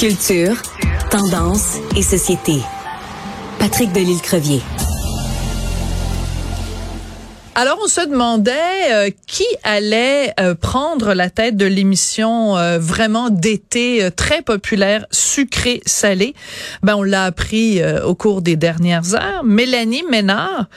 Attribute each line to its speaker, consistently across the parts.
Speaker 1: Culture, tendance et société. Patrick Delisle-Crevier.
Speaker 2: Alors, on se demandait euh, qui allait euh, prendre la tête de l'émission euh, vraiment d'été très populaire, sucré-salé. Ben, on l'a appris au cours des dernières heures. Mélanie Ménard,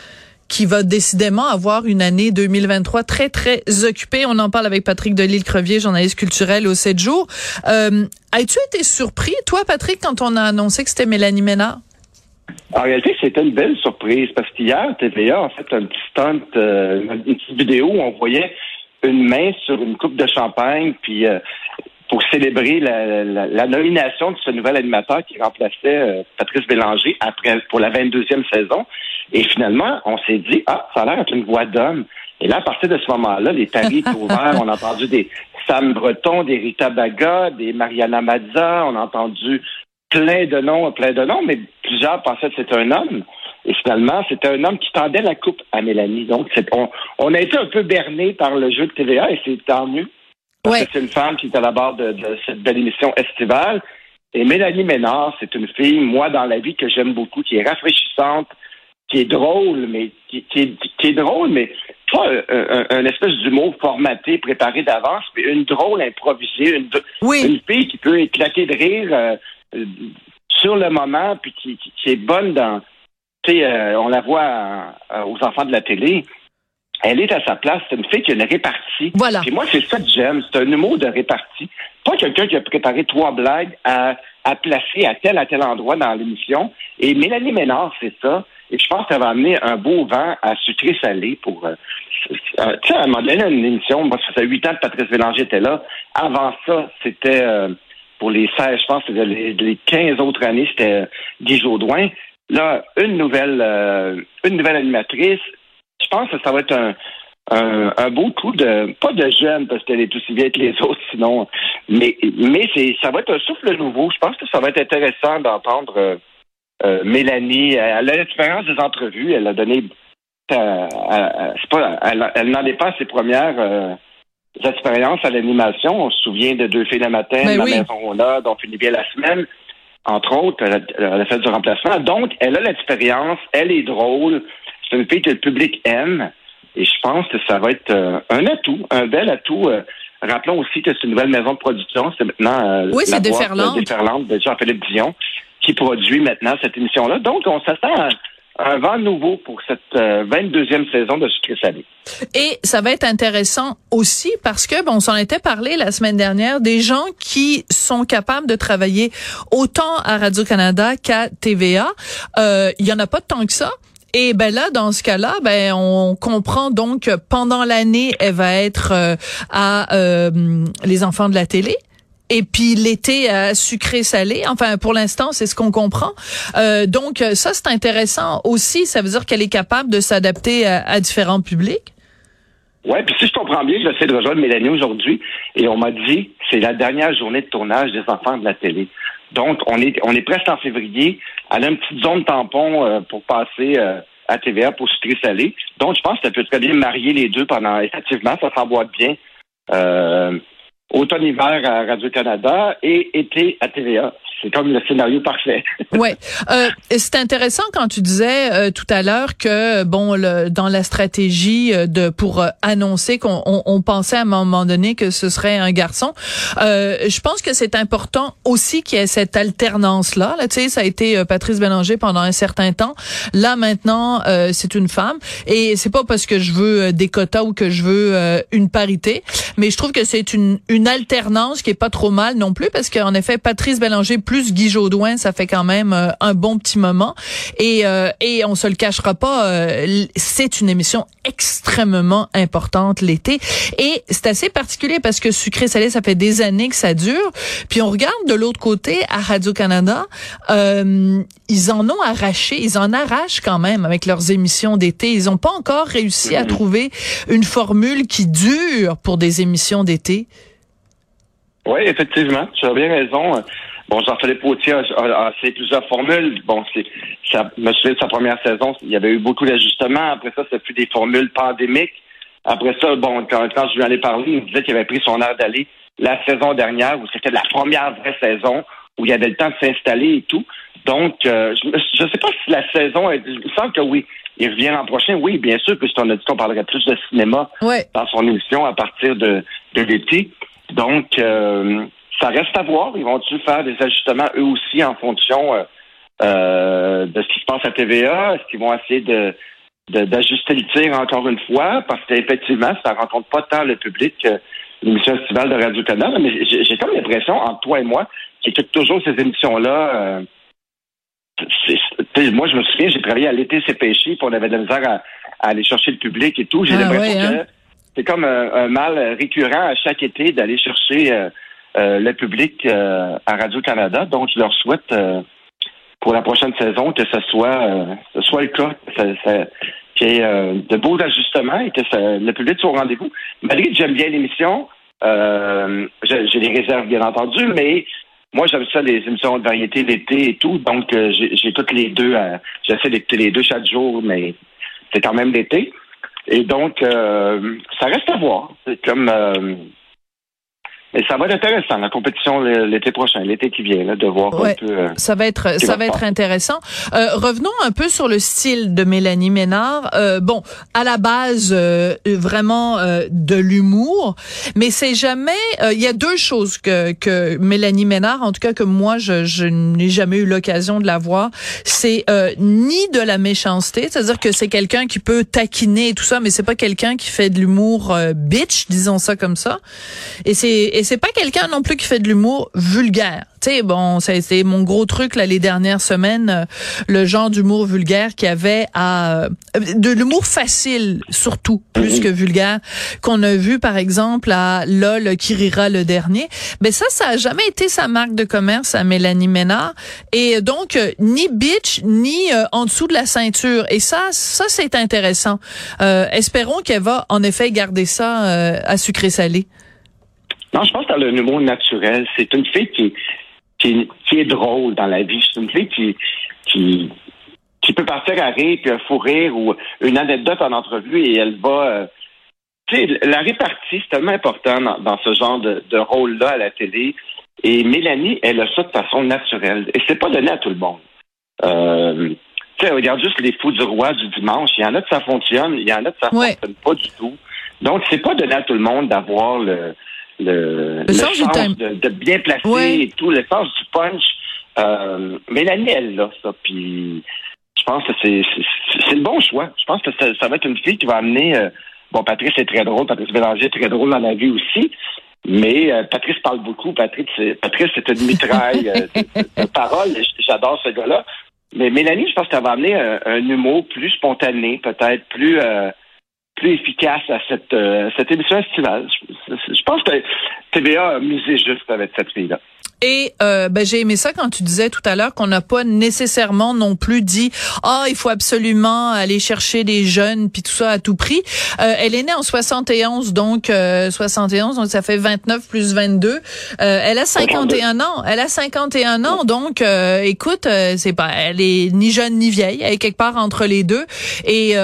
Speaker 2: qui va décidément avoir une année 2023 très, très occupée. On en parle avec Patrick Delisle-Crevier, journaliste culturel au 7 jours. As-tu été surpris, toi, Patrick, quand on a annoncé que c'était Mélanie Ménard?
Speaker 3: En réalité, c'était une belle surprise parce qu'hier, TVA a fait un petit stunt, euh, une petite vidéo où on voyait une main sur une coupe de champagne, puis euh, pour célébrer la, nomination de ce nouvel animateur qui remplaçait euh, Patrice Bélanger après pour la 22e saison. Et finalement, on s'est dit, ah, ça a l'air d'être une voix d'homme. Et là, à partir de ce moment-là, les tarifs ouverts. On a entendu des Sam Breton, des Rita Baga, des Mariana Mazza. On a entendu plein de noms, plein de noms, mais plusieurs pensaient que c'était un homme. Et finalement, c'était un homme qui tendait la coupe à Mélanie. Donc, on, on, a été un peu berné par le jeu de TVA et c'est tant mieux. Parce que c'est une femme qui est à la barre de, cette belle émission estivale. Et Mélanie Ménard, c'est une fille, moi, dans la vie, que j'aime beaucoup, qui est rafraîchissante, qui est drôle, mais qui, est, drôle, mais pas un, espèce d'humour formaté, préparé d'avance, mais une drôle improvisée, une, une fille qui peut éclater de rire. Euh, euh, sur le moment, puis qui, est bonne dans. Tu sais, euh, on la voit euh, aux enfants de la télé. Elle est à sa place. C'est une fille qui a une répartie.
Speaker 2: Voilà.
Speaker 3: Puis moi, c'est ça que j'aime. C'est un humour de répartie. Pas quelqu'un qui a préparé trois blagues à, à placer à tel à tel endroit dans l'émission. Et Mélanie Ménard, c'est ça. Et je pense qu'elle va amener un beau vent à sucré salé pour. tu sais, à un moment donné, une émission, moi, ça fait huit ans que Patrice Bélanger était là. Avant ça, c'était pour les 16, je pense, les, les 15 autres années, c'était Guy Jodoin. Là, une nouvelle, euh, une nouvelle animatrice. Je pense que ça va être un, un, beau coup de, pas de jeune parce qu'elle est aussi vieille que les autres, sinon, mais, mais c'est, ça va être un souffle nouveau. Je pense que ça va être intéressant d'entendre euh, euh, Mélanie. Elle a l'expérience des entrevues. Elle a donné, c'est pas, elle, elle n'en est pas à ses premières expériences à l'animation. On se souvient de Deux filles le matin,
Speaker 2: ben
Speaker 3: La maison là, dont finit bien la semaine. Entre autres, elle a, fait du remplacement. Donc, elle a l'expérience, elle est drôle. C'est une fille que le public aime. Et je pense que ça va être euh, un atout, un bel atout. Euh, rappelons aussi que c'est une nouvelle maison de production. C'est maintenant euh,
Speaker 2: oui, c'est Déferlante.
Speaker 3: Déferlante de Jean-Philippe Dion qui produit maintenant cette émission-là. Donc, on s'attend à un vent nouveau pour cette 22e euh, saison de Sucré Salé.
Speaker 2: Et ça va être intéressant aussi parce que, bon, on s'en était parlé la semaine dernière, des gens qui sont capables de travailler autant à Radio-Canada qu'à TVA. Euh, il y en a pas tant que ça. Et ben là, dans ce cas-là, ben on comprend donc que pendant l'année, elle va être euh, à les enfants de la télé et puis l'été euh, sucré-salé. Enfin, pour l'instant, c'est ce qu'on comprend. Euh, donc, ça, c'est intéressant aussi. Ça veut dire qu'elle est capable de s'adapter à, différents publics.
Speaker 3: Oui, puis si je comprends bien, j'essaie de rejoindre Mélanie aujourd'hui et on m'a dit c'est la dernière journée de tournage des enfants de la télé. Donc, on est, on est presque en février. Elle a une petite zone tampon euh, pour passer euh, à TVA pour sucré-salé. Donc, je pense qu'elle peut très bien marier les deux pendant, effectivement, ça s'emboîte bien. Euh, automne-hiver à Radio-Canada et été à TVA. C'est comme le scénario parfait.
Speaker 2: oui. Euh, c'est intéressant quand tu disais euh, tout à l'heure que, bon, le, dans la stratégie euh, de pour euh, annoncer qu'on on, pensait à un moment donné que ce serait un garçon. je pense que c'est important aussi qu'il y ait cette alternance-là. Là, tu sais, ça a été Patrice Bélanger pendant un certain temps. Là, maintenant, c'est une femme. Et c'est pas parce que je veux des quotas ou que je veux une parité, mais je trouve que c'est une, une alternance qui est pas trop mal non plus parce qu'en effet, Patrice Bélanger plus Guy Jodoin, ça fait quand même euh, un bon petit moment. Et, euh, et on se le cachera pas, euh, c'est une émission extrêmement importante l'été. Et c'est assez particulier parce que Sucré Salé, ça fait des années que ça dure. Puis on regarde de l'autre côté à Radio-Canada, ils en ont arraché, ils en arrachent quand même avec leurs émissions d'été. Ils n'ont pas encore réussi à trouver une formule qui dure pour des émissions d'été.
Speaker 3: Oui, effectivement, tu as bien raison. Bon, Jean-Philippe Potier a, a, essayé plusieurs formules. Bon, c'est, ça, me souviens de sa première saison, il y avait eu beaucoup d'ajustements. Après ça, ça fut des formules pandémiques. Après ça, bon, quand, quand je lui en ai parlé, il me disait qu'il avait pris son air d'aller la saison dernière, où c'était la première vraie saison, où il y avait le temps de s'installer et tout. Donc, je ne sais pas si la saison, il me semble que oui. Il revient l'an prochain, oui, bien sûr, puisqu'on a dit qu'on parlerait plus de cinéma dans son émission à partir de, de l'été. Donc, ça reste à voir. Ils vont-ils faire des ajustements eux aussi en fonction euh, de ce qui se passe à TVA? Est-ce qu'ils vont essayer de d'ajuster le tir encore une fois? Parce qu'effectivement, ça ne rencontre pas tant le public que l'émission estivale de Radio-Canada. Mais j'ai comme l'impression, entre toi et moi, qui écoute toujours ces émissions-là, euh, moi, je me souviens, j'ai travaillé à l'été CPC, puis on avait de la misère à, aller chercher le public et tout. J'ai ah l'impression que hein? C'est comme un, mal récurrent à chaque été d'aller chercher euh, le public à Radio-Canada. Donc, je leur souhaite pour la prochaine saison que ce soit, euh, soit le cas, qu'il y ait euh, de beaux ajustements et que le public soit au rendez-vous. Malgré que j'aime bien l'émission, euh, j'ai des réserves bien entendu, mais moi j'aime ça les émissions de variété d'été et tout, donc j'ai toutes les deux, j'essaie d'écouter les deux chaque jour, mais c'est quand même l'été. Et donc, ça reste à voir. C'est comme mais ça va être intéressant, la compétition l'été prochain, l'été qui vient, là, de voir un peu. Euh,
Speaker 2: ça va être, ça va, être intéressant. Euh, revenons un peu sur le style de Mélanie Ménard. Euh, bon, à la base, euh, vraiment de l'humour, mais c'est jamais. Il y a deux choses que que Mélanie Ménard, en tout cas que moi, je, je n'ai jamais eu l'occasion de la voir. C'est ni de la méchanceté, c'est-à-dire que c'est quelqu'un qui peut taquiner et tout ça, mais c'est pas quelqu'un qui fait de l'humour bitch, disons ça comme ça. Et c'est c'est pas quelqu'un non plus qui fait de l'humour vulgaire. Tu sais, bon, ça a été mon gros truc là les dernières semaines, euh, le genre d'humour vulgaire qui avait à euh, de l'humour facile surtout plus que vulgaire qu'on a vu par exemple à LOL qui rira le dernier. Mais ça, ça a jamais été sa marque de commerce à Mélanie Ménard et donc euh, ni bitch ni en dessous de la ceinture. Et ça, ça c'est intéressant. espérons qu'elle va en effet garder ça à sucré salé.
Speaker 3: Non, je pense qu'elle a un humour naturel. C'est une fille qui, qui, qui, est drôle dans la vie. C'est une fille qui, qui, qui peut partir à rire, puis un fou rire ou une anecdote en entrevue et elle va. Euh, tu sais, la répartie, c'est tellement important dans, ce genre de, de rôle-là à la télé. Et Mélanie, elle a ça de façon naturelle. Et c'est pas donné à tout le monde. Euh, tu sais, regarde juste les fous du roi du dimanche. Il y en a que ça fonctionne, il y en a que ça fonctionne pas du tout. Donc, c'est pas donné à tout le monde d'avoir le, le, le, sens, de, bien placer et tout, le sens du punch. Euh, Mélanie, elle là, ça. Puis je pense que c'est, c'est, le bon choix. Je pense que ça, va être une fille qui va amener. Euh, bon, Patrice est très drôle, Patrice Bélanger est très drôle dans la vie aussi. Mais euh, Patrice parle beaucoup. Patrice, c'est, Patrice, c'est une mitraille de, paroles. J'adore ce gars-là. Mais Mélanie, je pense qu'elle va amener un, humour plus spontané, peut-être plus plus efficace à cette, euh, cette émission estivale. Je, je pense que TVA a misé juste avec cette fille-là.
Speaker 2: Et euh, ben, j'ai aimé ça quand tu disais tout à l'heure qu'on n'a pas nécessairement non plus dit ah il faut absolument aller chercher des jeunes puis tout ça à tout prix. Euh, elle est née en 71 donc 71 euh, donc ça fait 29 plus 22. Euh, elle a 51 ans. Elle a 51 ans donc écoute c'est pas elle est ni jeune ni vieille. Elle est quelque part entre les deux et,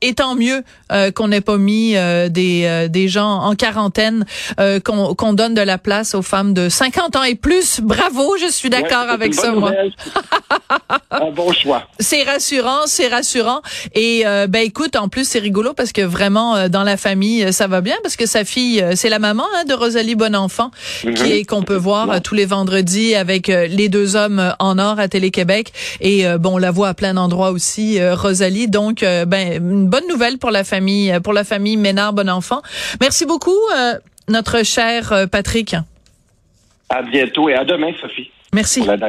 Speaker 2: et tant mieux qu'on n'ait pas mis des des gens en quarantaine qu'on qu'on donne de la place aux femmes de 50 ans et plus. Bravo, je suis d'accord avec ça, moi.
Speaker 3: Un bon choix.
Speaker 2: C'est rassurant, c'est rassurant. Et euh, ben écoute, en plus c'est rigolo parce que vraiment euh, dans la famille euh, ça va bien parce que sa fille, c'est la maman hein, de Rosalie Bonenfant qui mhm. est qu'on peut voir tous les vendredis avec les deux hommes en or à Télé Québec. Et bon, on la voit à plein d'endroits aussi, Rosalie. Donc ben une bonne nouvelle pour la famille, pour la famille Ménard Bonenfant. Merci beaucoup, notre cher Patrick.
Speaker 3: À bientôt et à demain, Sophie.
Speaker 2: Merci.